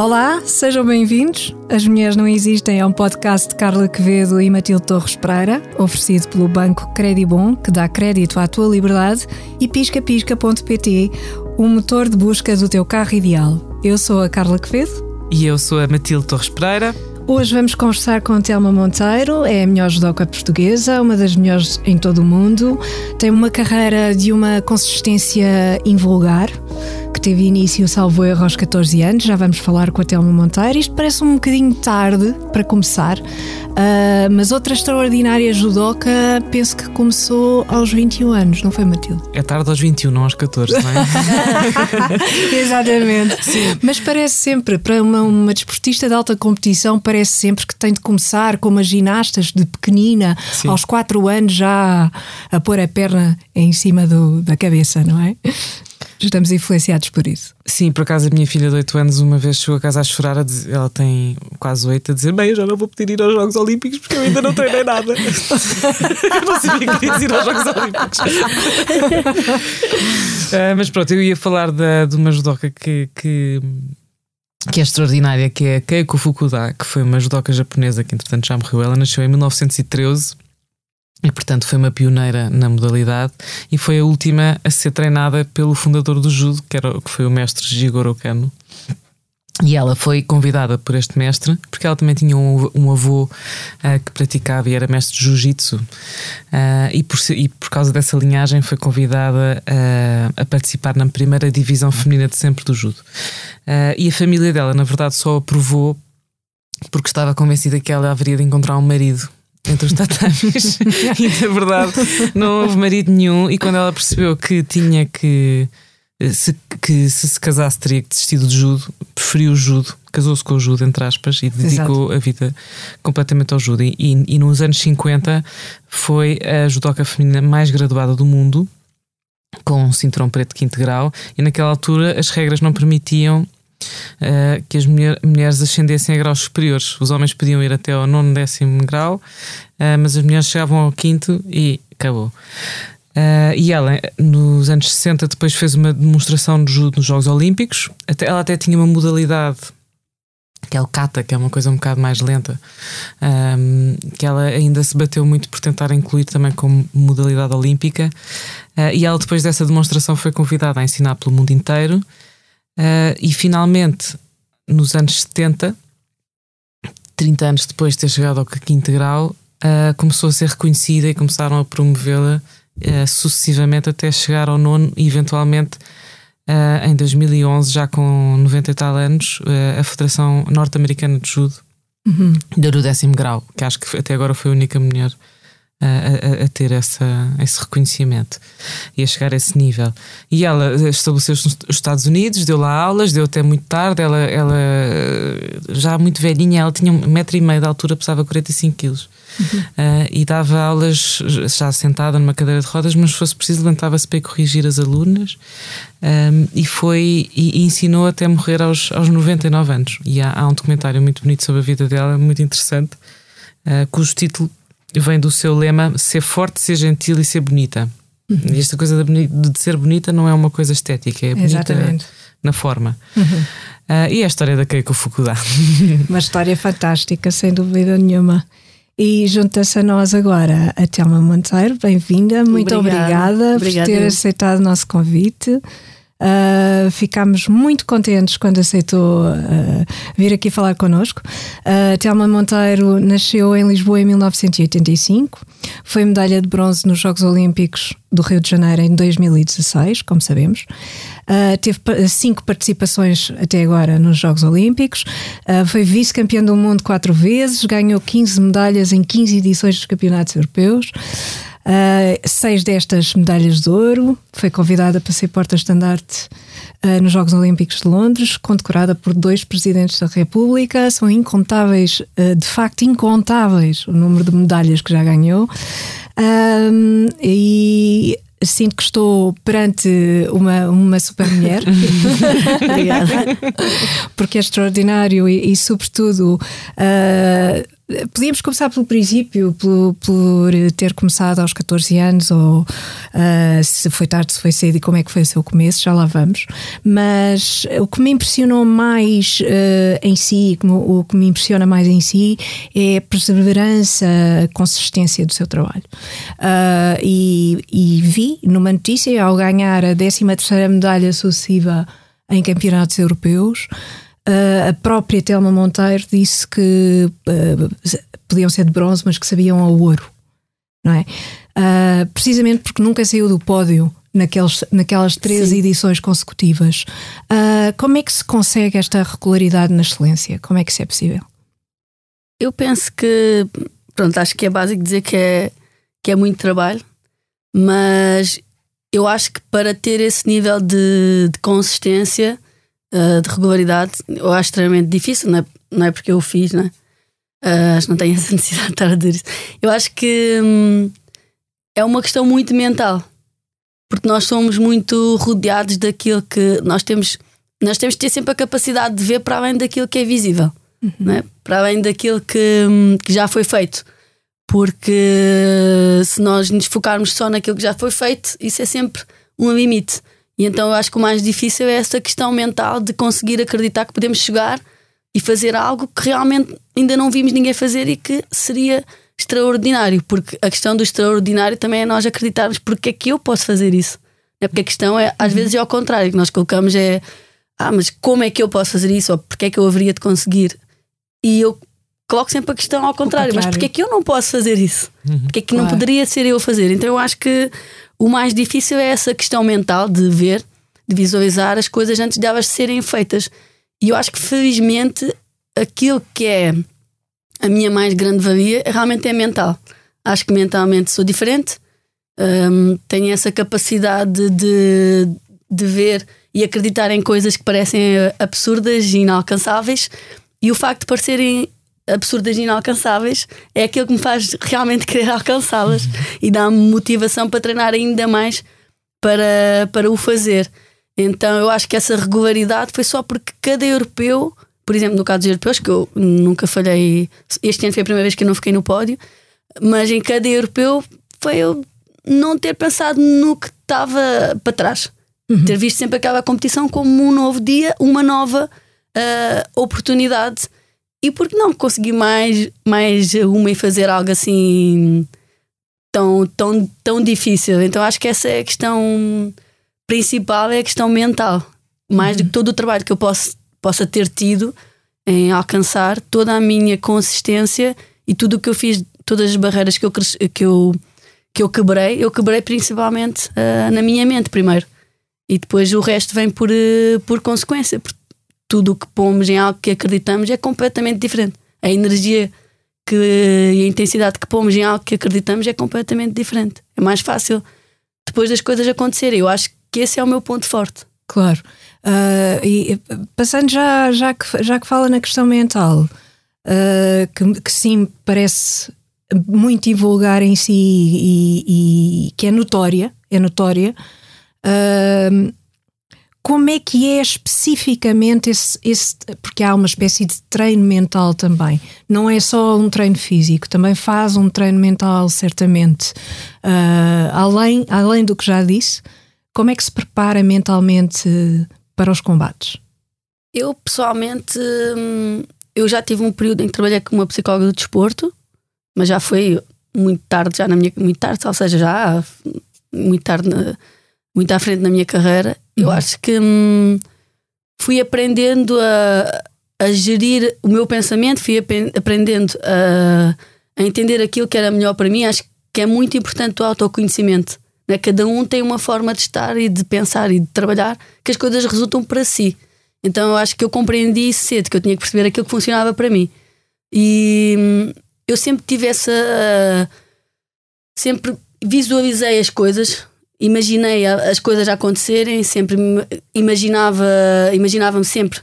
Olá, sejam bem-vindos. As Mulheres Não Existem é um podcast de Carla Quevedo e Matilde Torres Pereira, oferecido pelo Banco Credibon, que dá crédito à tua liberdade, e piscapisca.pt, o motor de busca do teu carro ideal. Eu sou a Carla Quevedo. E eu sou a Matilde Torres Pereira. Hoje vamos conversar com Telma Monteiro, é a melhor judoca portuguesa, uma das melhores em todo o mundo. Tem uma carreira de uma consistência invulgar que teve início, salvo erro, aos 14 anos. Já vamos falar com a Telma Monteiro. Isto parece um bocadinho tarde para começar, uh, mas outra extraordinária judoca penso que começou aos 21 anos, não foi, Matilde? É tarde aos 21, não aos 14, não é? Exatamente. Sim. Mas parece sempre, para uma, uma desportista de alta competição, parece sempre que tem de começar como as ginastas de pequenina, Sim. aos 4 anos já a pôr a perna em cima do, da cabeça, não é? Estamos influenciados por isso. Sim, por acaso a minha filha de 8 anos uma vez chegou a casa a chorar, a dizer, ela tem quase 8, a dizer: Bem, eu já não vou poder ir aos Jogos Olímpicos porque eu ainda não treinei nada. eu não sabia que ia ir aos Jogos Olímpicos. uh, mas pronto, eu ia falar da, de uma judoca que, que, que é extraordinária, que é a Keiko Fukuda, que foi uma judoca japonesa que entretanto já morreu. Ela nasceu em 1913 e, portanto, foi uma pioneira na modalidade e foi a última a ser treinada pelo fundador do judo, que, era, que foi o mestre Jigoro Kano. E ela foi convidada por este mestre, porque ela também tinha um, um avô uh, que praticava e era mestre de jiu-jitsu. Uh, e, por, e por causa dessa linhagem foi convidada uh, a participar na primeira divisão feminina de sempre do judo. e a família dela, na verdade, só aprovou porque estava convencida que ela haveria de encontrar um marido entre os tatamis e na verdade não houve marido nenhum e quando ela percebeu que tinha que se, que se se casasse teria que desistir do judo, preferiu o judo, casou-se com o judo, entre aspas, e dedicou Exato. a vida completamente ao judo. E, e, e, nos anos 50 foi a judoca feminina mais graduada do mundo, com um cinturão preto de quinto grau, e naquela altura as regras não permitiam uh, que as mulher, mulheres ascendessem a graus superiores. Os homens podiam ir até ao nono décimo grau, uh, mas as mulheres chegavam ao quinto e acabou. Uh, e ela, nos anos 60, depois fez uma demonstração de judo nos Jogos Olímpicos. Até, ela até tinha uma modalidade que é o kata, que é uma coisa um bocado mais lenta, um, que ela ainda se bateu muito por tentar incluir também como modalidade olímpica. Uh, e ela, depois dessa demonstração, foi convidada a ensinar pelo mundo inteiro. Uh, e finalmente, nos anos 70, 30 anos depois de ter chegado ao quinto grau, uh, começou a ser reconhecida e começaram a promovê-la uh, sucessivamente até chegar ao nono e eventualmente em 2011, já com 90 e tal anos, a Federação Norte-Americana de Judo uhum. deu o décimo grau, que acho que até agora foi a única mulher a, a, ter essa, esse reconhecimento e a chegar a esse nível. E ela estabeleceu-se nos Estados Unidos, deu lá aulas, deu até muito tarde. Ela, ela já muito velhinha, ela tinha um metro e meio de altura, pesava 45 quilos. Uhum. Uh, e dava aulas já sentada numa cadeira de rodas, mas se fosse preciso, levantava-se para corrigir as alunas um, e foi e, e, ensinou até morrer aos, aos 99 anos. E há, há um documentário muito bonito sobre a vida dela, muito interessante, uh, cujo título vem do seu lema ser forte, ser gentil e ser bonita. Uhum. E esta coisa de, de, ser bonita não é uma coisa estética, é bonita Exatamente. na forma. Uhum. Uh, e é a história da Keiko Fukuda. Uma história fantástica, sem dúvida nenhuma. E junta-se a nós agora a Telma Monteiro, bem-vinda, muito obrigada, obrigada, por ter aceitado o nosso convite. Uh, ficámos muito contentes quando aceitou uh, vir aqui falar connosco. Uh, Telma Monteiro nasceu em Lisboa em 1985, foi medalha de bronze nos Jogos Olímpicos do Rio de Janeiro em 2016, como sabemos. Uh, teve cinco participações até agora nos Jogos Olímpicos, uh, foi vice-campeã do mundo quatro vezes, ganhou 15 medalhas em 15 edições dos campeonatos europeus. Uh, seis destas medalhas de ouro, foi convidada para ser porta-estandarte uh, nos Jogos Olímpicos de Londres, condecorada por dois presidentes da República. São incontáveis, uh, de facto, incontáveis o número de medalhas que já ganhou. e sinto que estou perante uma, uma super mulher. Obrigada. Porque é extraordinário e, e sobretudo, uh, Podíamos começar pelo princípio, por, por, ter começado aos 14 anos, ou uh, se foi tarde, se foi cedo e como é que foi o seu começo, já lá vamos. Mas o que me impressionou mais uh, em si, o que me impressiona mais em si, é a perseverança, a consistência do seu trabalho. Uh, e, e, vi numa notícia, ao ganhar a 13 medalha sucessiva em campeonatos europeus, a própria Telma Monteiro disse que uh, podiam ser de bronze, mas que sabiam ao ouro, não é? Uh, precisamente porque nunca saiu do pódio naqueles, naquelas três Sim. edições consecutivas. como é que se consegue esta regularidade na excelência? Como é que isso é possível? Eu penso que, pronto, acho que é básico dizer que é, que é muito trabalho, mas eu acho que para ter esse nível de, de consistência uh, de regularidade, eu acho extremamente difícil, não é, não é porque eu o fiz, né? Uh, acho que não tenho essa necessidade de estar a dizer isso. Eu acho que hum, é uma questão muito mental, porque nós somos muito rodeados daquilo que nós temos. Nós temos que ter sempre a capacidade de ver para além daquilo que é visível, uhum. né? para além daquilo que, hum, que já foi feito. Porque se nós nos focarmos só naquilo que já foi feito, isso é sempre um limite. E então eu acho que o mais difícil é essa questão mental de conseguir acreditar que podemos chegar e fazer algo que realmente ainda não vimos ninguém fazer e que seria extraordinário. Porque a questão do extraordinário também é nós acreditarmos porque é que eu posso fazer isso. É porque a questão é, às vezes, é ao contrário, que nós colocamos é ah, mas como é que eu posso fazer isso? Ou porque é que eu haveria de conseguir? E eu coloco sempre a questão ao contrário, contrário. mas porque é que eu não posso fazer isso? Uhum. Porque é que claro. não poderia ser eu a fazer? Então eu acho que o mais difícil é essa questão mental de ver, de visualizar as coisas antes de elas serem feitas. E eu acho que felizmente aquilo que é a minha mais grande valia realmente é mental. Acho que mentalmente sou diferente, um, tenho essa capacidade de, de ver e acreditar em coisas que parecem absurdas e inalcançáveis, e o facto de parecerem absurdas e inalcançáveis é aquilo que me faz realmente querer alcançá-las e dá-me motivação para treinar ainda mais para, para o fazer. Então eu acho que essa regularidade foi só porque cada europeu, por exemplo, no caso dos europeus, que eu nunca falhei, este ano foi a primeira vez que eu não fiquei no pódio, mas em cada europeu foi eu não ter pensado no que estava para trás. Uhum. Ter visto sempre aquela competição como um novo dia, uma nova uh, oportunidade e por que não conseguir mais, mais uma e fazer algo assim tão, tão, tão difícil? Então acho que essa é a questão principal, é a questão mental. Mais uhum. do que todo o trabalho que eu posso, possa ter tido em alcançar toda a minha consistência e tudo o que eu fiz, todas as barreiras que eu, que eu, que eu quebrei, eu quebrei principalmente uh, na minha mente primeiro. E depois o resto vem por, uh, por consequência, por tudo o que pomos em algo que acreditamos é completamente diferente. A energia que, e a intensidade que pomos em algo que acreditamos é completamente diferente. É mais fácil depois das coisas acontecerem. Eu acho que esse é o meu ponto forte. Claro. Uh, e passando já, já, que, já que fala na questão mental, uh, que, que, sim parece muito divulgar em si e, e, que é notória, é notória. Uh, como é que é especificamente esse, esse, Porque há uma espécie de treino mental também. Não é só um treino físico, também faz um treino mental, certamente. Uh, além, além do que já disse, como é que se prepara mentalmente para os combates? Eu, pessoalmente, hum, eu já tive um período em que trabalhei com uma psicóloga do desporto, mas já foi muito tarde, já na minha. Muito tarde, ou seja, já muito tarde. Na, muito à frente na minha carreira. Uhum. Eu acho que hum, fui aprendendo a, a gerir o meu pensamento, fui aprendendo a, a, entender aquilo que era melhor para mim. Acho que é muito importante o autoconhecimento. Né? Cada um tem uma forma de estar e de pensar e de trabalhar que as coisas resultam para si. Então eu acho que eu compreendi cedo que eu tinha que perceber aquilo que funcionava para mim. E hum, eu sempre tive essa. Sempre visualizei as coisas imaginei as coisas a acontecerem, sempre imaginava, imaginava-me sempre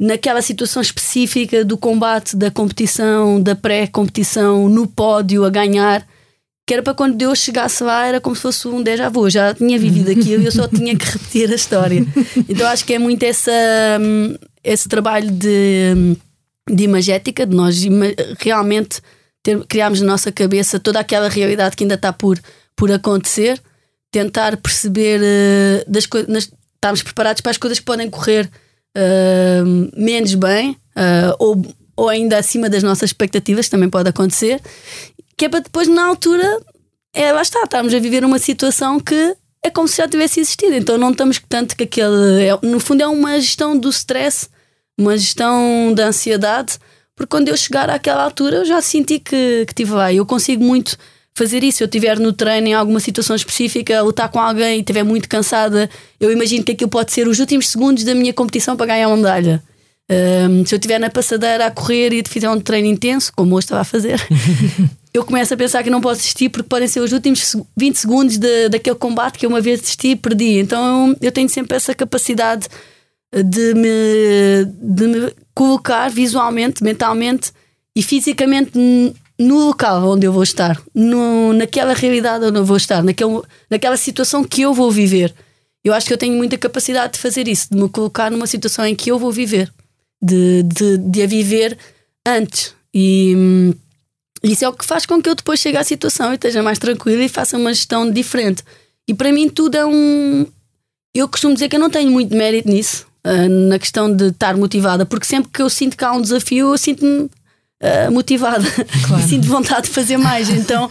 naquela situação específica do combate, da competição, da pré-competição, no pódio a ganhar, que era para quando Deus chegasse lá, era como se fosse um déjà vu, já tinha vivido aquilo e eu só tinha que repetir a história. Então acho que é muito essa, esse trabalho de de imagética, de nós realmente ter, criarmos na nossa cabeça toda aquela realidade que ainda está por, por acontecer, tentar perceber uh, das coisas, estarmos preparados para as coisas que podem correr uh, menos bem uh, ou, ou ainda acima das nossas expectativas, também pode acontecer, que é para depois, na altura, é, lá está, estarmos a viver uma situação que é como se já tivesse existido. Então não estamos tanto que aquele. É, no fundo, é uma gestão do stress, uma gestão da ansiedade, porque quando eu chegar àquela altura eu já senti que, que tive lá. Eu consigo muito fazer isso. Se eu estiver no treino em alguma situação específica, lutar com alguém e estiver muito cansada, eu imagino que aquilo pode ser os últimos segundos da minha competição para ganhar uma medalha. Um, se eu estiver na passadeira a correr e fizer um treino intenso, como hoje estava a fazer, eu começo a pensar que não posso desistir porque podem ser os últimos 20 segundos de, daquele combate que eu uma vez desisti e perdi. Então eu tenho sempre essa capacidade de me, de me colocar visualmente, mentalmente e fisicamente no local onde eu vou estar, no, naquela realidade onde eu vou estar, naquele, naquela situação que eu vou viver. Eu acho que eu tenho muita capacidade de fazer isso, de me colocar numa situação em que eu vou viver, de, de, de a viver antes. E hum, isso é o que faz com que eu depois chegue à situação e esteja mais tranquila e faça uma gestão diferente. E para mim tudo é um. Eu costumo dizer que eu não tenho muito mérito nisso, uh, na questão de estar motivada, porque sempre que eu sinto que há um desafio, eu sinto-me uh, motivada claro. e sinto vontade de fazer mais. Então.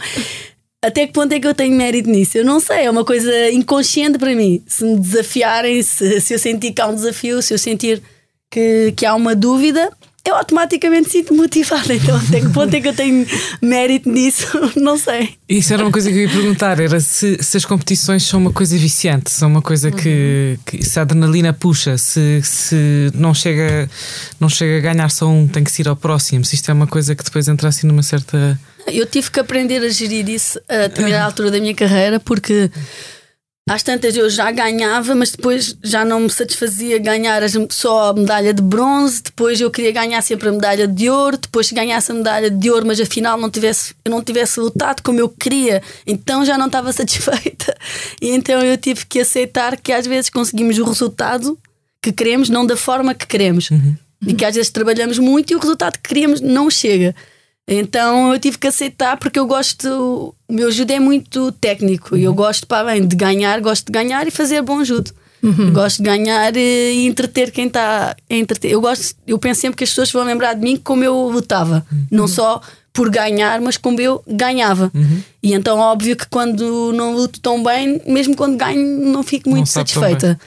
Até que ponto é que eu tenho mérito nisso? Eu não sei, é uma coisa inconsciente para mim. Se me desafiarem, se, se eu sentir que há um desafio, se eu sentir que, que há uma dúvida, eu automaticamente sinto motivada. Então, até que ponto é que eu tenho mérito nisso? Não sei. Isso era uma coisa que eu ia perguntar: era se, se as competições são uma coisa viciante, são uma coisa que, que, se a adrenalina puxa, se, se não, chega, não chega a ganhar só um, tem que se ir ao próximo. Se isto é uma coisa que depois entra assim numa certa. Eu tive que aprender a gerir isso a determinada altura da minha carreira, porque às tantas eu já ganhava, mas depois já não me satisfazia ganhar só a medalha de bronze. Depois eu queria ganhar sempre a medalha de ouro. Depois, se ganhasse a medalha de ouro, mas afinal não tivesse, eu não tivesse lutado como eu queria, então já não estava satisfeita. E então eu tive que aceitar que às vezes conseguimos o resultado que queremos, não da forma que queremos. Uhum. E que às vezes trabalhamos muito e o resultado que queríamos não chega. Então eu tive que aceitar porque eu gosto. O meu judo é muito técnico e eu uhum. gosto, para bem, de ganhar, gosto de ganhar e fazer bom judo. Uhum. Gosto de ganhar e entreter quem está a entreter. Eu gosto, eu penso sempre que as pessoas vão lembrar de mim como eu lutava, uhum. não só por ganhar, mas como eu ganhava. Uhum. E então, óbvio que quando não luto tão bem, mesmo quando ganho, não fico muito não satisfeita.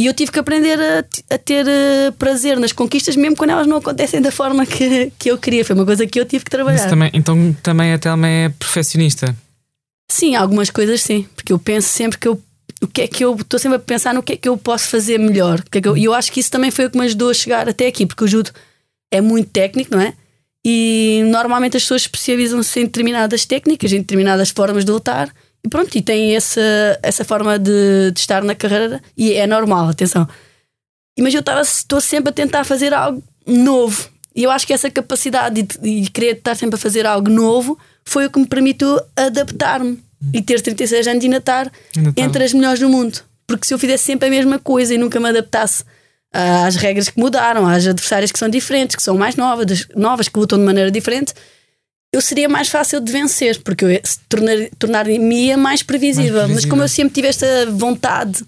E eu tive que aprender a, a ter uh, prazer nas conquistas, mesmo quando elas não acontecem da forma que, que eu queria. Foi uma coisa que eu tive que trabalhar. Também, então também a Telma é perfeccionista? Sim, algumas coisas sim. Porque eu penso sempre que eu. O que é que eu estou sempre a pensar no que é que eu posso fazer melhor. É e eu, eu acho que isso também foi o que me ajudou a chegar até aqui, porque o judo é muito técnico, não é? E normalmente as pessoas especializam-se em determinadas técnicas, em determinadas formas de lutar e pronto, e tem essa, essa forma de, de estar na carreira e é normal, atenção. Mas eu estou sempre a tentar fazer algo novo. E eu acho que essa capacidade de, de querer estar sempre a fazer algo novo foi o que me permitiu adaptar-me e ter 36 anos e ainda estar entre as melhores do mundo. Porque se eu fizesse sempre a mesma coisa e nunca me adaptasse às regras que mudaram, às adversárias que são diferentes, que são mais novas, novas que lutam de maneira diferente, eu seria mais fácil de vencer, porque eu tornar-me tornar mais previsível. mais previsível. Mas como eu sempre tive esta vontade,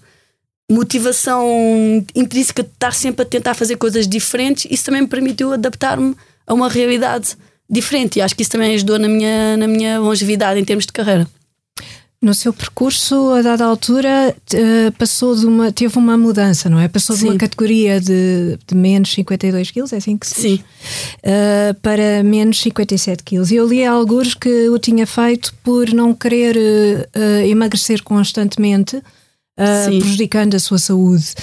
motivação intrínseca de estar sempre a tentar fazer coisas diferentes, isso também me permitiu adaptar-me a uma realidade diferente. E acho que isso também ajudou na minha, na minha longevidade em termos de carreira. No seu percurso, a dada altura, passou de uma, teve uma mudança, não é? Passou Sim. de uma categoria de, de menos 52 quilos, é assim que se Sim. Uh, para menos 57 quilos. Eu li alguns que o tinha feito por não querer uh, emagrecer constantemente, uh, prejudicando a sua saúde.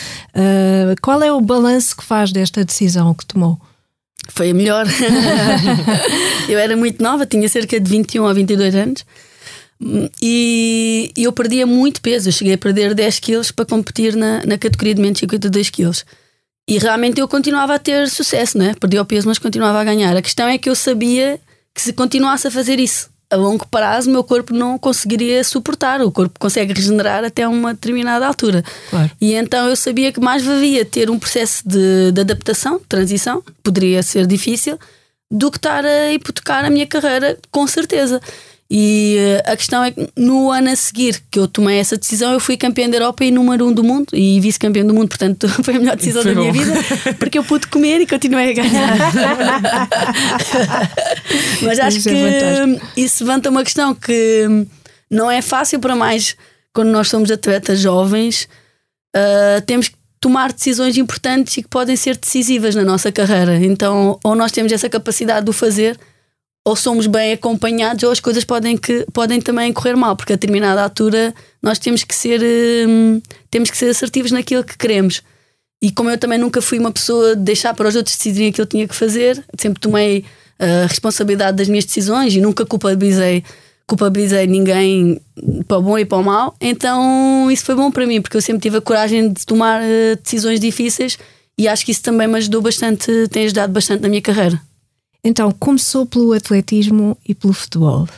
qual é o balanço que faz desta decisão que tomou? Foi a melhor. eu era muito nova, tinha cerca de 21 ou 22 anos. E eu perdia muito peso, eu cheguei a perder 10 quilos para competir na, na categoria de menos 52 quilos. E realmente eu continuava a ter sucesso, né? Perdi o peso, mas continuava a ganhar. A questão é que eu sabia que se continuasse a fazer isso a longo prazo o meu corpo não conseguiria suportar. O corpo consegue regenerar até uma determinada altura. Claro. E então eu sabia que mais valia ter um processo de, de adaptação, de transição, poderia ser difícil, do que estar a hipotecar a minha carreira, com certeza. E uh, a questão é que no ano a seguir que eu tomei essa decisão, eu fui campeã da Europa e número um do mundo e vice-campeã do mundo, portanto foi a melhor decisão foi da minha vida, porque eu pude comer e continuei a ganhar. Mas acho isso é que é isso levanta uma questão que não é fácil para mais quando nós somos atletas jovens, uh, temos que tomar decisões importantes e que podem ser decisivas na nossa carreira. Então, ou nós temos essa capacidade de o fazer ou somos bem acompanhados ou as coisas podem, que, podem também correr mal, porque a determinada altura nós temos que ser hum, temos que ser assertivos naquilo que queremos. E como eu também nunca fui uma pessoa de deixar para os outros decidirem aquilo que eu tinha que fazer, sempre tomei a responsabilidade das minhas decisões e nunca culpabilizei, culpabilizei ninguém para o bom e para o mal. Então isso foi bom para mim, porque eu sempre tive a coragem de tomar uh, decisões difíceis e acho que isso também me ajudou bastante, tem ajudado bastante na minha carreira. Então, começou pelo atletismo e pelo futebol.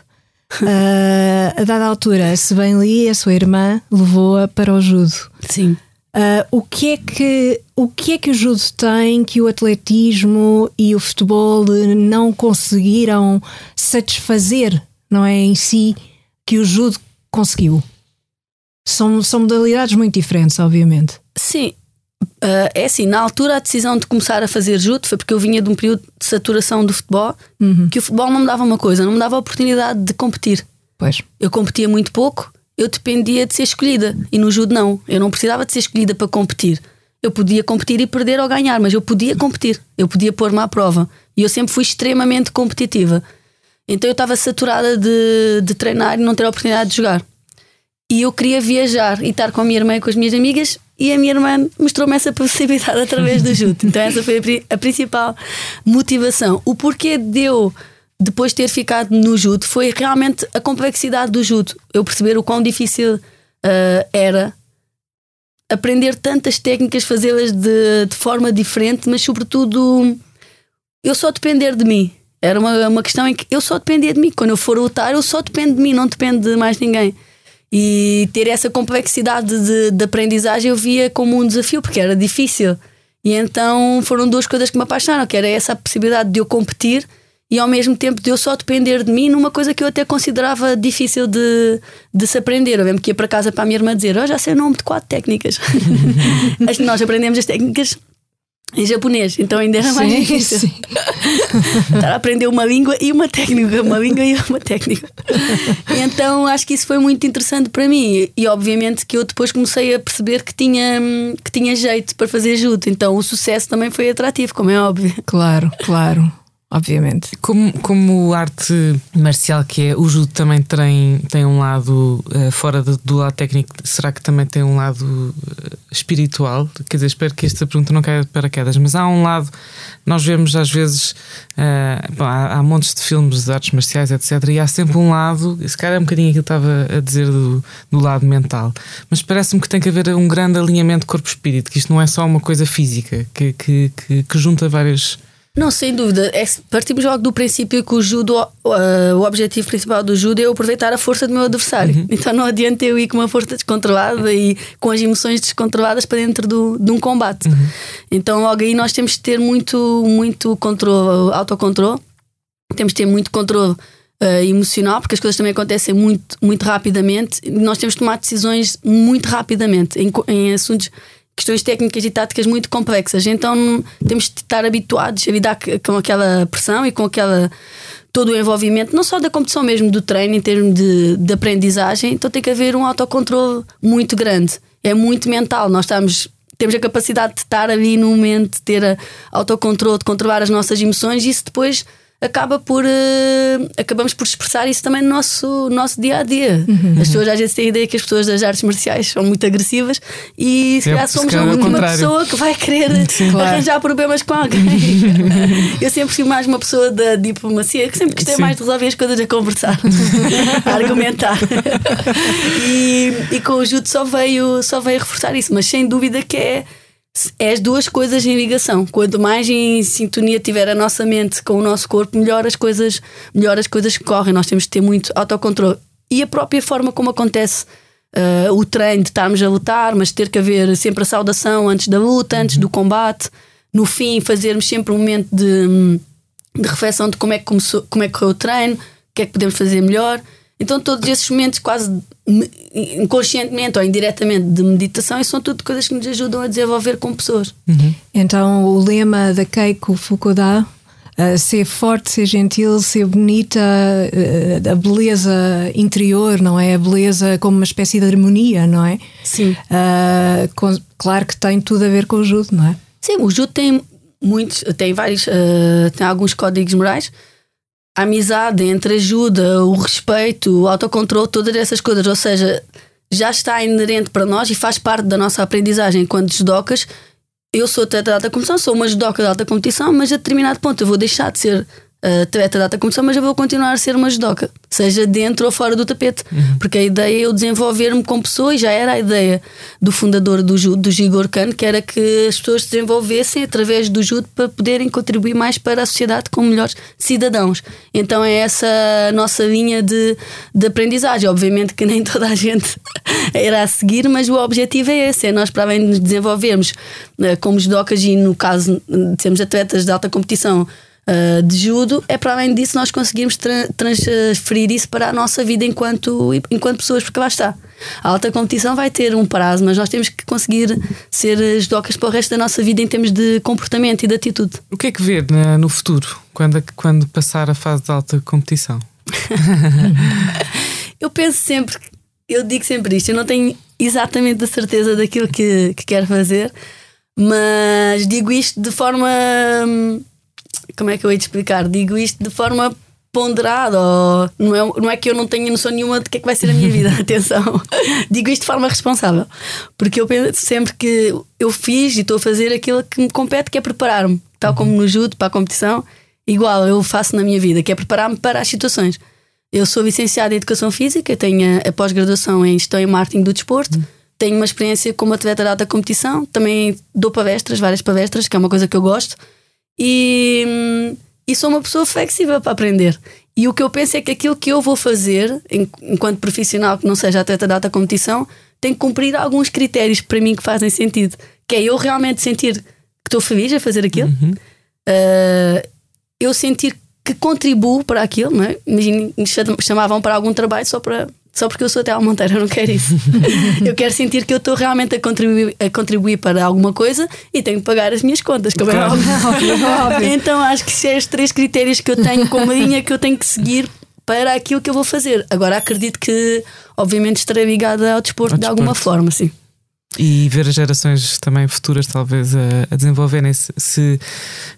Uh, a dada altura, se bem li, a sua irmã levou-a para o judo. Sim. Uh, o, que é que, o que é que o judo tem que o atletismo e o futebol não conseguiram satisfazer, não é? Em si, que o judo conseguiu? São, são modalidades muito diferentes, obviamente. Sim, Uh, é assim, na altura a decisão de começar a fazer judo foi porque eu vinha de um período de saturação do futebol, uhum. que o futebol não me dava uma coisa, não me dava a oportunidade de competir. Pois. Eu competia muito pouco, eu dependia de ser escolhida. E no judo não, eu não precisava de ser escolhida para competir. Eu podia competir e perder ou ganhar, mas eu podia competir, eu podia pôr-me à prova. E eu sempre fui extremamente competitiva. Então eu estava saturada de, de treinar e não ter a oportunidade de jogar. E eu queria viajar e estar com a minha irmã e com as minhas amigas e a minha irmã mostrou-me essa possibilidade através do judo. Então, essa foi a, a, principal motivação. O porquê de eu, depois de ter ficado no judo, foi realmente a complexidade do judo. Eu perceber o quão difícil uh, era aprender tantas técnicas, fazê-las de, de forma diferente, mas, sobretudo, eu só depender de mim. Era uma, uma questão em que eu só dependia de mim. Quando eu for lutar, eu só dependo de mim, não dependo de mais ninguém. E ter essa complexidade de, de aprendizagem eu via como um desafio, porque era difícil. E então foram duas coisas que me apaixonaram, que era essa possibilidade de eu competir e ao mesmo tempo de eu só depender de mim numa coisa que eu até considerava difícil de, de se aprender. Eu lembro que ia para casa para a minha irmã dizer: oh, já sei o nome de quatro técnicas. Nós aprendemos as técnicas em japonês, então ainda era mais sim, difícil. Sim. Estar a aprender uma língua e uma técnica, uma língua e uma técnica. E então acho que isso foi muito interessante para mim. E obviamente que eu depois comecei a perceber que tinha, que tinha jeito para fazer judo. Então o sucesso também foi atrativo, como é óbvio. Claro, claro obviamente. Como, como arte marcial que é, o judo também tem, tem um lado uh, fora do, do, lado técnico, será que também tem um lado uh, espiritual? Quer dizer, espero que esta pergunta não caia de paraquedas, mas há um lado, nós vemos às vezes, uh, bom, há, há, montes de filmes de artes marciais, etc., e há sempre um lado, se calhar é um bocadinho aquilo que estava a dizer do, do lado mental, mas parece-me que tem que haver um grande alinhamento corpo-espírito, que isto não é só uma coisa física, que, que, que, que junta várias não, sem dúvida. É, partimos logo do princípio que o judo, uh, o objetivo principal do judo é eu aproveitar a força do meu adversário. Uhum. Então não adianta eu ir com uma força descontrolada e com as emoções descontroladas para dentro do, de um combate. Uhum. Então logo aí nós temos que ter muito, muito controle, autocontrole. Temos que ter muito controle uh, emocional, porque as coisas também acontecem muito, muito rapidamente. Nós temos que tomar decisões muito rapidamente em, em assuntos questões técnicas e táticas muito complexas. Então temos de estar habituados a lidar com aquela pressão e com aquela todo o envolvimento, não só da competição mesmo, do treino, em termos de, de aprendizagem. Então tem que haver um autocontrole muito grande. É muito mental. Nós estamos temos a capacidade de estar ali no momento, de ter autocontrole, de controlar as nossas emoções e isso depois acaba por. Uh, acabamos por expressar isso também no nosso, nosso dia a dia. Uhum. As pessoas às vezes têm a ideia que as pessoas das artes marciais são muito agressivas e se calhar somos a última pessoa que vai querer Sim, arranjar problemas com alguém. eu sempre fui mais uma pessoa da diplomacia que sempre gostei Sim. mais de resolver as coisas a conversar, a argumentar. e, e com o Judo só veio, só veio reforçar isso, mas sem dúvida que é é as duas coisas em ligação. Quanto mais em sintonia tiver a nossa mente com o nosso corpo, melhor as coisas, melhor as coisas correm. Nós temos de ter muito autocontrole. E a própria forma como acontece uh, o treino de estarmos a lutar, mas ter que haver sempre a saudação antes da luta, antes do combate, no fim, fazermos sempre um momento de, de reflexão de como é que começou, como é que correu o treino, o que é que podemos fazer melhor. Então, todos esses momentos, quase inconscientemente ou indiretamente, de meditação, e são tudo coisas que nos ajudam a desenvolver com pessoas. Uhum. Então, o lema da Keiko Fukuda. Uh, ser forte, ser gentil, ser bonita, uh, a beleza interior, não é? A beleza como uma espécie de harmonia, não é? Sim. Uh, com, claro que tem tudo a ver com o judo, não é? Sim, o judo tem muitos, tem vários, tem alguns códigos morais a amizade, entre ajuda, o respeito, o autocontrole, todas essas coisas. Ou seja, já está inerente para nós e faz parte da nossa aprendizagem enquanto judocas. Eu sou atleta de alta competição, sou uma judoca de alta competição, mas a determinado ponto eu vou deixar de ser atleta de alta competição, mas eu vou continuar a ser uma judoca, seja dentro ou fora do tapete. Uhum. Porque a ideia é eu desenvolver-me com pessoas, já era a ideia do fundador do judo, do Gigor Khan, que era que as pessoas se desenvolvessem através do judo para poderem contribuir mais para a sociedade como melhores cidadãos. Então é essa a nossa linha de, de aprendizagem. Obviamente que nem toda a gente irá seguir, mas o objetivo é esse: é nós, para além de nos desenvolvermos eh, como judocas e, no caso, de sermos atletas de alta competição uh, de judo, é para além disso nós conseguimos tra transferir isso para a nossa vida enquanto, enquanto pessoas, porque lá está. A alta competição vai ter um prazo, mas nós temos que conseguir ser judocas para o resto da nossa vida em termos de comportamento e de atitude. O que é que vê no futuro, quando, quando passar a fase de alta competição? eu penso sempre, eu digo sempre isto, eu não tenho exatamente a certeza daquilo que, que quero fazer, mas digo isto de forma hum, como é que eu hei de explicar? Digo isto de forma ponderada, ou não é, não é que eu não tenha noção nenhuma de que é que vai ser a minha vida, atenção. Digo isto de forma responsável, porque eu penso sempre que eu fiz e estou a fazer aquilo que me compete, que é preparar-me, tal como no judo, para a competição, igual eu faço na minha vida, que é preparar-me para as situações. Eu sou licenciada em Educação Física, tenho a pós-graduação em Gestão e Marketing do Desporto, uhum. tenho uma experiência como atleta de alta competição, também dou palestras, várias palestras, que é uma coisa que eu gosto e, e sou uma pessoa flexível para aprender. E o que eu penso é que aquilo que eu vou fazer, enquanto profissional que não seja atleta de alta competição, tem que cumprir alguns critérios para mim que fazem sentido. Que é eu realmente sentir que estou feliz a fazer aquilo, uhum. uh, eu sentir que contribuo para aquilo, não é? Imagina, chamavam para algum trabalho só para só porque eu sou até Monteiro, eu não quero isso. eu quero sentir que eu estou realmente a contribuir, a contribuir para alguma coisa e tenho que pagar as minhas contas, como é óbvio. então acho que são os três critérios que eu tenho como linha que eu tenho que seguir para aquilo que eu vou fazer. Agora acredito que, obviamente, estarei ligada ao desporto, ao de desporto. alguma forma, sim. E ver as gerações também futuras, talvez, a, a desenvolverem-se. Se,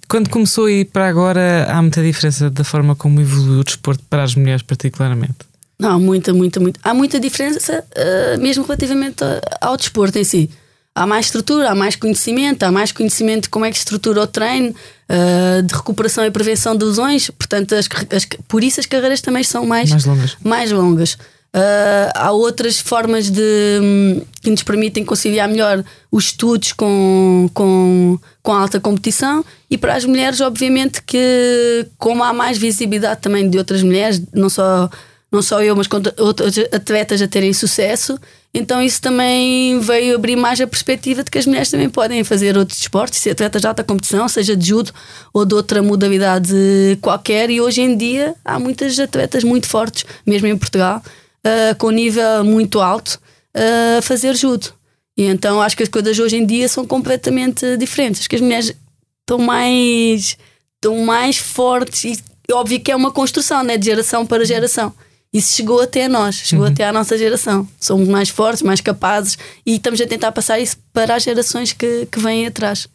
quando começou e para agora, há muita diferença da forma como evoluiu o desporto para as mulheres, particularmente. Não, muita, muita, muita. Há muita diferença, uh, mesmo relativamente ao desporto em si. Há mais estrutura, há mais conhecimento, há mais conhecimento de como é que estrutura o treino, uh, de recuperação e prevenção de lesões. Portanto, as, as, por isso as carreiras também são mais, mais longas. Mais longas. Uh, há outras formas de, um, que nos permitem conciliar melhor os estudos com, com, com alta competição e para as mulheres, obviamente, que como há mais visibilidade também de outras mulheres, não só não só eu, mas outros atletas a terem sucesso. Então isso também veio abrir mais a perspectiva de que as mulheres também podem fazer outros esportes, ser atletas de alta competição, seja de judo ou de outra modalidade qualquer. E hoje em dia há muitas atletas muito fortes, mesmo em Portugal, uh, com nível muito alto, uh, a fazer judo. E então acho que as coisas hoje em dia são completamente diferentes. Acho que as mulheres estão mais, estão mais fortes e óbvio que é uma construção né, de geração para geração isso chegou até nós, chegou uhum. até à nossa geração. Somos mais fortes, mais capazes e estamos a tentar passar isso para as gerações que, que vêm atrás.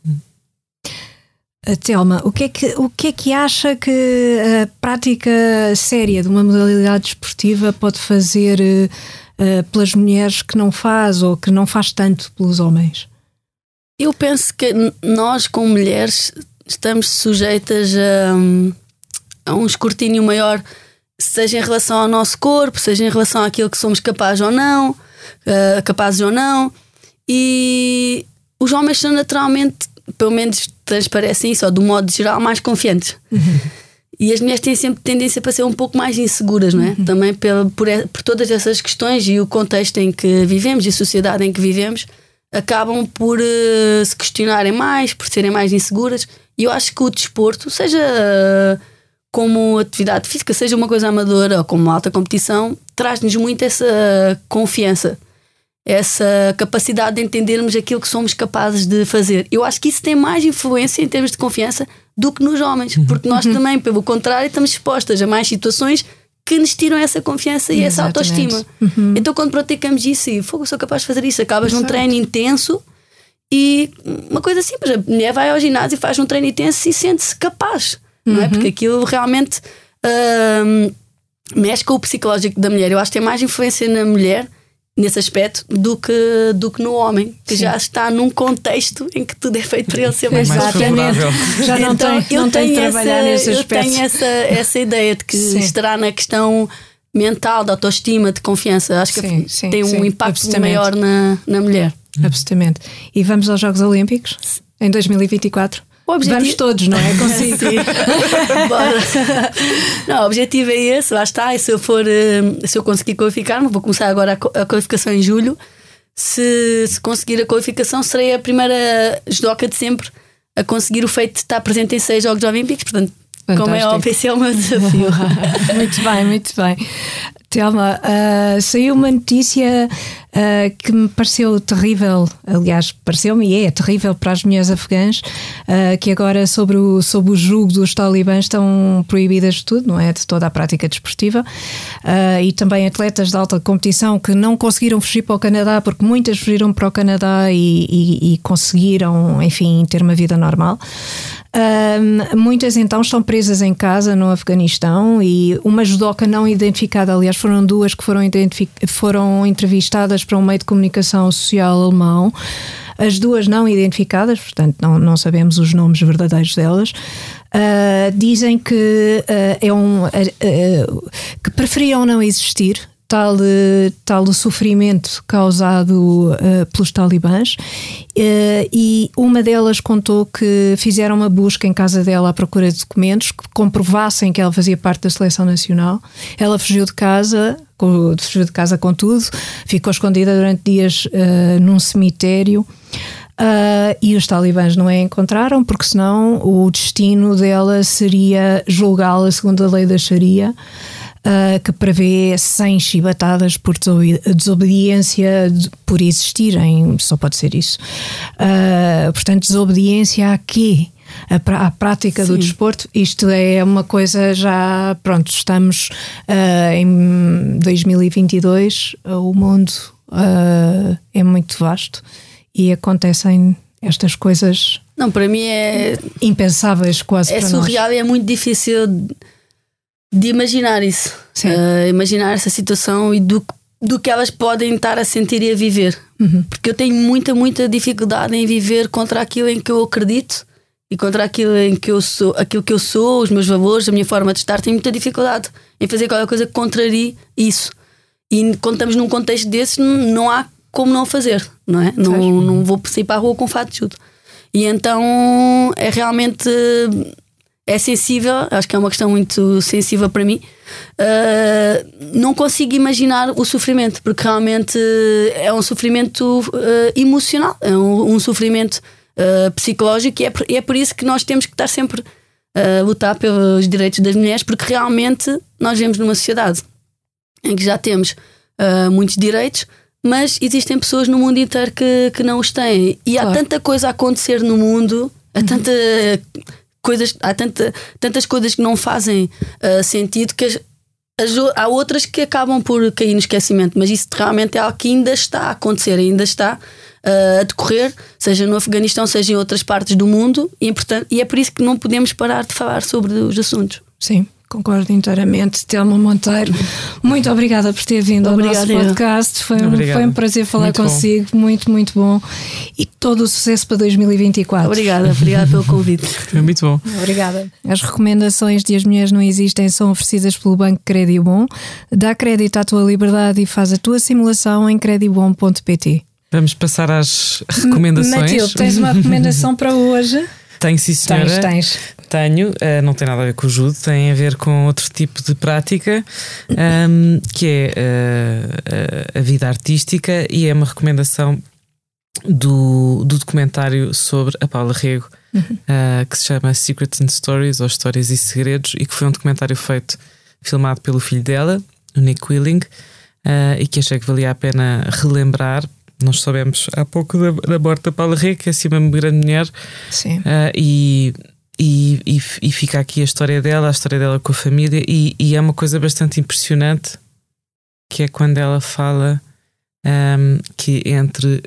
Uh, Telma, o que, é que, o que é que acha que a prática séria de uma modalidade esportiva pode fazer uh, pelas mulheres que não faz ou que não faz tanto pelos homens? Eu penso que nós, como mulheres, estamos sujeitas a, a um escrutínio maior seja em relação ao nosso corpo, seja em relação àquilo que somos capazes ou não, uh, capazes ou não. E os homens são naturalmente, pelo menos transparecem isso, ou do modo geral, mais confiantes. Uhum. E as mulheres têm sempre tendência para ser um pouco mais inseguras, não é? Uhum. Também por, por, por, todas essas questões e o contexto em que vivemos e a sociedade em que vivemos, acabam por uh, se questionarem mais, por serem mais inseguras. E eu acho que o desporto, seja uh, como atividade física, seja uma coisa amadora ou como alta competição, traz-nos muito essa confiança, essa capacidade de entendermos aquilo que somos capazes de fazer. Eu acho que isso tem mais influência em termos de confiança do que nos homens, uhum. porque nós uhum. também, pelo contrário, estamos expostas a mais situações que nos tiram essa confiança e essa autoestima. Uhum. Então, quando praticamos isso e fogo, sou capaz de fazer isso, acabas Exato. num treino intenso e uma coisa simples: a mulher vai ao ginásio e faz um treino intenso e sente-se capaz, uhum. não é? Uhum. Porque aquilo realmente hum, mexe com o psicológico da mulher. Eu acho que tem mais influência na mulher nesse aspecto do que, do que no homem, que Sim. já está num contexto em que tudo é feito para ele ser mais, mais favorável. Já não então, tem, não tem de trabalhar aspecto. Eu tenho essa, essa ideia de que sim. estará na questão mental, de autoestima, de confiança. Acho que sim, sim, tem um impacto maior na, na mulher. Absolutamente. E vamos aos Jogos Olímpicos em 2024? Objetivo... Vamos todos, não é? Consigo. Bora. Não, o objetivo é esse, lá está. E se eu for, eh, se eu conseguir qualificar, vou começar agora a qualificação em julho. Se, se conseguir a qualificação, serei a primeira judoca de sempre a conseguir o feito de estar presente em seis Jogos Olímpicos. Portanto, Fantástico. como é óbvio, esse é o meu desafio. muito bem, muito bem. Telma, uh, saiu uma notícia uh, que me pareceu terrível, aliás, pareceu-me e é terrível para as mulheres afegãs, uh, que agora sobre o, sobre o julgo dos talibãs estão proibidas de tudo, não é? De toda a prática desportiva. e também atletas de alta competição que não conseguiram fugir para o Canadá, porque muitas fugiram para o Canadá e, e, e conseguiram, enfim, ter uma vida normal. Um, muitas então estão presas em casa no Afeganistão e uma judoca não identificada, aliás, foram duas que foram, foram entrevistadas para um meio de comunicação social alemão. As duas não identificadas, portanto, não, não sabemos os nomes verdadeiros delas. Uh, dizem que uh, é um uh, que preferiam não existir tal, tal sofrimento causado uh, pelos talibãs uh, e uma delas contou que fizeram uma busca em casa dela à procura de documentos que comprovassem que ela fazia parte da seleção nacional. Ela fugiu de casa, fugiu de casa com tudo, ficou escondida durante dias uh, num cemitério. Uh, e os talibãs não a encontraram, porque senão o destino dela seria julgá-la segundo a lei da Sharia uh, que prevê 100 chibatadas por desobediência por existirem, só pode ser isso. Uh, portanto, desobediência a quê? A, a prática Sim. do desporto, isto é uma coisa já, pronto, estamos uh, em 2022, o mundo é muito vasto e acontecem estas coisas. Não, para mim é impensáveis quase. É surreal e é muito difícil de imaginar isso. Uh, imaginar essa situação e do, do que elas podem estar a sentir e a viver. Uhum. Porque eu tenho muita, muita dificuldade em viver contra aquilo em que eu acredito e contra aquilo em que eu sou, aquilo que eu sou, os meus valores, a minha forma de estar. Tenho muita dificuldade em fazer qualquer coisa que contrarie isso. E quando estamos num contexto desse, não há como não fazer, não é? Não, não vou sair para a rua com fato de tudo. E então é realmente é sensível, acho que é uma questão muito sensível para mim. Uh, não consigo imaginar o sofrimento, porque realmente é um sofrimento uh, emocional, é um, um sofrimento uh, psicológico, e é, por, é por isso que nós temos que estar sempre a lutar pelos direitos das mulheres, porque realmente nós vivemos numa sociedade em que já temos muitos direitos, mas existem pessoas no mundo inteiro que, que não os têm. E claro. há tanta coisa a acontecer no mundo, há tanta coisas, há tanta, tantas coisas que não fazem uh, sentido que as, as, há outras que acabam por cair no esquecimento, mas isso realmente é algo que ainda está a acontecer, ainda está uh, a decorrer, seja no Afeganistão, seja em outras partes do mundo, e, portanto, e é por isso que não podemos parar de falar sobre os assuntos. Sim. Concordo inteiramente. Telma Monteiro, muito obrigada por ter vindo obrigada, ao nosso podcast. Foi um, foi um prazer falar muito consigo, bom. muito, muito bom. E todo o sucesso para 2024. Obrigada, obrigada pelo convite. Foi muito bom. Obrigada. As recomendações de As Mulheres Não Existem são oferecidas pelo Banco Crédito Bom. Dá crédito à tua liberdade e faz a tua simulação em credibom.pt. Vamos passar às recomendações. Matilde, tens uma recomendação para hoje? Tenho, sim, senhora. Tens, tens. Tenho, uh, não tem nada a ver com o judo, tem a ver com outro tipo de prática, um, que é uh, a vida artística, e é uma recomendação do, do documentário sobre a Paula Rego, uhum. uh, que se chama Secrets and Stories, ou Histórias e Segredos, e que foi um documentário feito, filmado pelo filho dela, o Nick Willing, e que achei que valia a pena relembrar, nós soubemos há pouco da, da morte da Paula Rego, que é assim uma grande mulher. Sim. Uh, e, e, e, e, fica aqui a história dela, a história dela com a família, e, e é uma coisa bastante impressionante que é quando ela fala um, que entre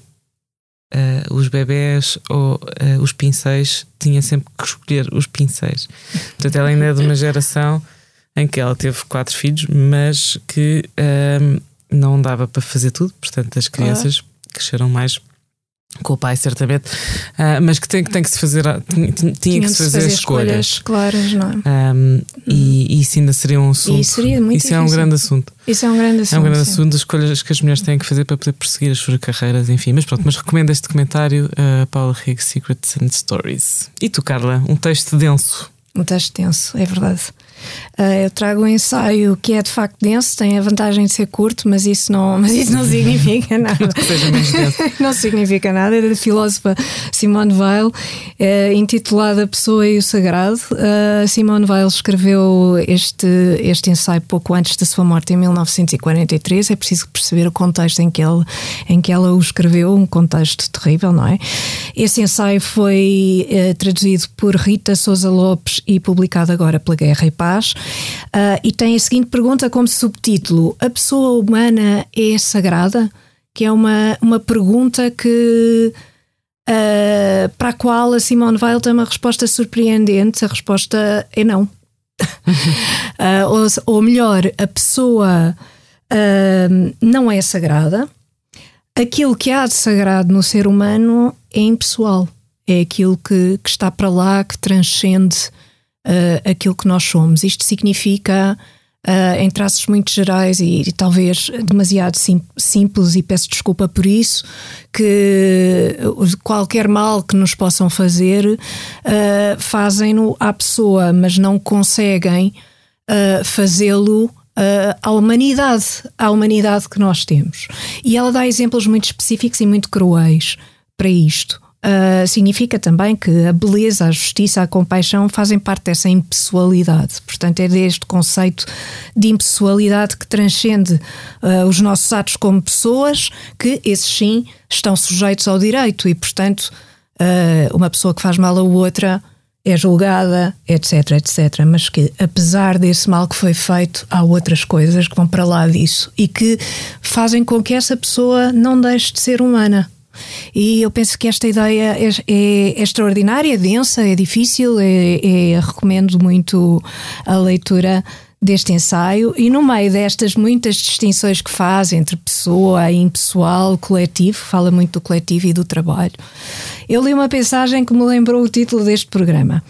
uh, os bebés ou uh, os pincéis tinha sempre que escolher os pincéis. Portanto, ela ainda é de uma geração em que ela teve quatro filhos, mas que um, não dava para fazer tudo, portanto, as crianças cresceram mais com o pai, certamente, uh, mas que tem, tem que se fazer, tinha, tinha que se fazer, fazer escolhas. escolhas claras, não é? Um, e, e, isso ainda seria um assunto. Isso, seria muito isso é um grande assunto. Isso é um grande assunto. É um grande sim. assunto das escolhas que as mulheres têm que fazer para poder prosseguir as suas carreiras, enfim. Mas pronto, mas recomendo este documentário, uh, Paula Higgs Secrets and Stories. E tu, Carla, um texto denso. Um texto denso, é verdade. Uh, eu trago um ensaio que é de facto denso, tem a vantagem de ser curto, mas isso não, mas isso não significa nada. não significa nada. É da filósofa Simone Weil, é, intitulada Pessoa e o Sagrado. Uh, Simone Weil escreveu este, este ensaio pouco antes da sua morte, em 1943. É preciso perceber o contexto em que, ele, em que ela o escreveu, um contexto terrível, não é? Esse ensaio foi uh, traduzido por Rita Souza Lopes e publicado agora pela Guerra e Paz faz, uh, e tem a seguinte pergunta como subtítulo: A pessoa humana é sagrada? Que é uma, uma pergunta que. Uh, para a qual a Simone Weil tem uma resposta surpreendente. A resposta é não. uh, ou, ou, melhor, a pessoa uh, não é sagrada. Aquilo que há de sagrado no ser humano é impessoal. É aquilo que, que está para lá, que transcende uh, aquilo que nós somos. Isto significa, uh, em traços muito gerais e, e talvez demasiado sim, simples, e peço desculpa por isso, que qualquer mal que nos possam fazer uh, fazem-no à pessoa, mas não conseguem fazê-lo. Uh, à humanidade, à humanidade que nós temos. E ela dá exemplos muito específicos e muito cruéis para isto. Uh, significa também que a beleza, a justiça, a compaixão fazem parte dessa impessoalidade. Portanto, é deste conceito de impessoalidade que transcende uh, os nossos atos como pessoas, que esses sim estão sujeitos ao direito e, portanto, uh, uma pessoa que faz mal a outra é julgada, etc, etc. Mas que, apesar desse mal que foi feito, há outras coisas que vão para lá disso e que fazem com que essa pessoa não deixe de ser humana. E eu penso que esta ideia é, é, é extraordinária, é densa, é difícil, é, é, recomendo muito a leitura deste ensaio e no meio destas muitas distinções que faz entre pessoa, impessoal, coletivo, fala muito do coletivo e do trabalho. Eu li uma pensagem que me lembrou o título deste programa.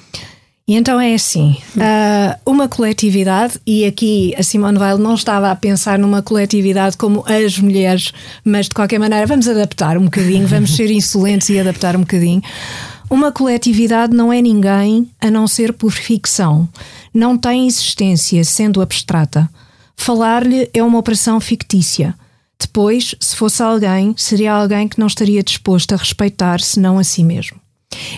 E então é assim: uh, uma coletividade, e aqui a Simone Weil não estava a pensar numa coletividade como as mulheres, mas de qualquer maneira vamos adaptar um bocadinho, vamos ser insolentes e adaptar um bocadinho. Uma coletividade não é ninguém a não ser por ficção. Não tem existência, sendo abstrata. Falar-lhe é uma operação fictícia. Depois, se fosse alguém, seria alguém que não estaria disposto a respeitar senão a si mesmo.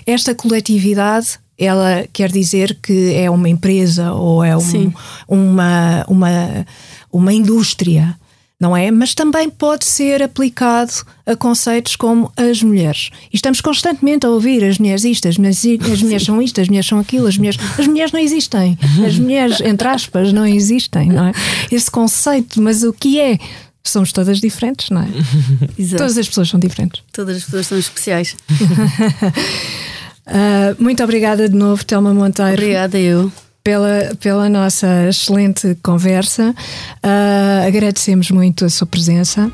Esta coletividade ela quer dizer que é uma empresa ou é um, uma, uma, uma indústria, não é? Mas também pode ser aplicado a conceitos como as mulheres. E estamos constantemente a ouvir as mulheres isto, as mulheres, as mulheres são isto, as mulheres são aquilo, as mulheres, as mulheres não existem. As mulheres, entre aspas, não existem, não é? Esse conceito, mas o que é? Somos todas diferentes, não é? Exato. Todas as pessoas são diferentes. Todas as pessoas são especiais. Uh, muito obrigada de novo, Telma Monteiro. Obrigada eu. Pela, pela nossa excelente conversa. Uh, agradecemos muito a sua presença.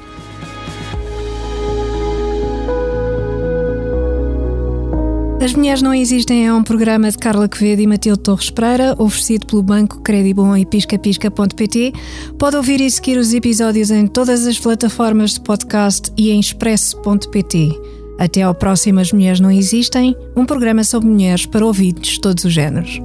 As Mulheres Não Existem é um programa de Carla Quevedo e Matilde Torres Pereira, oferecido pelo Banco Credibon e piscapisca.pt. Pode ouvir e seguir os episódios em todas as plataformas de podcast e em expresso.pt. Até ao próximo As Mulheres Não Existem, um programa sobre mulheres para ouvidos de todos os géneros.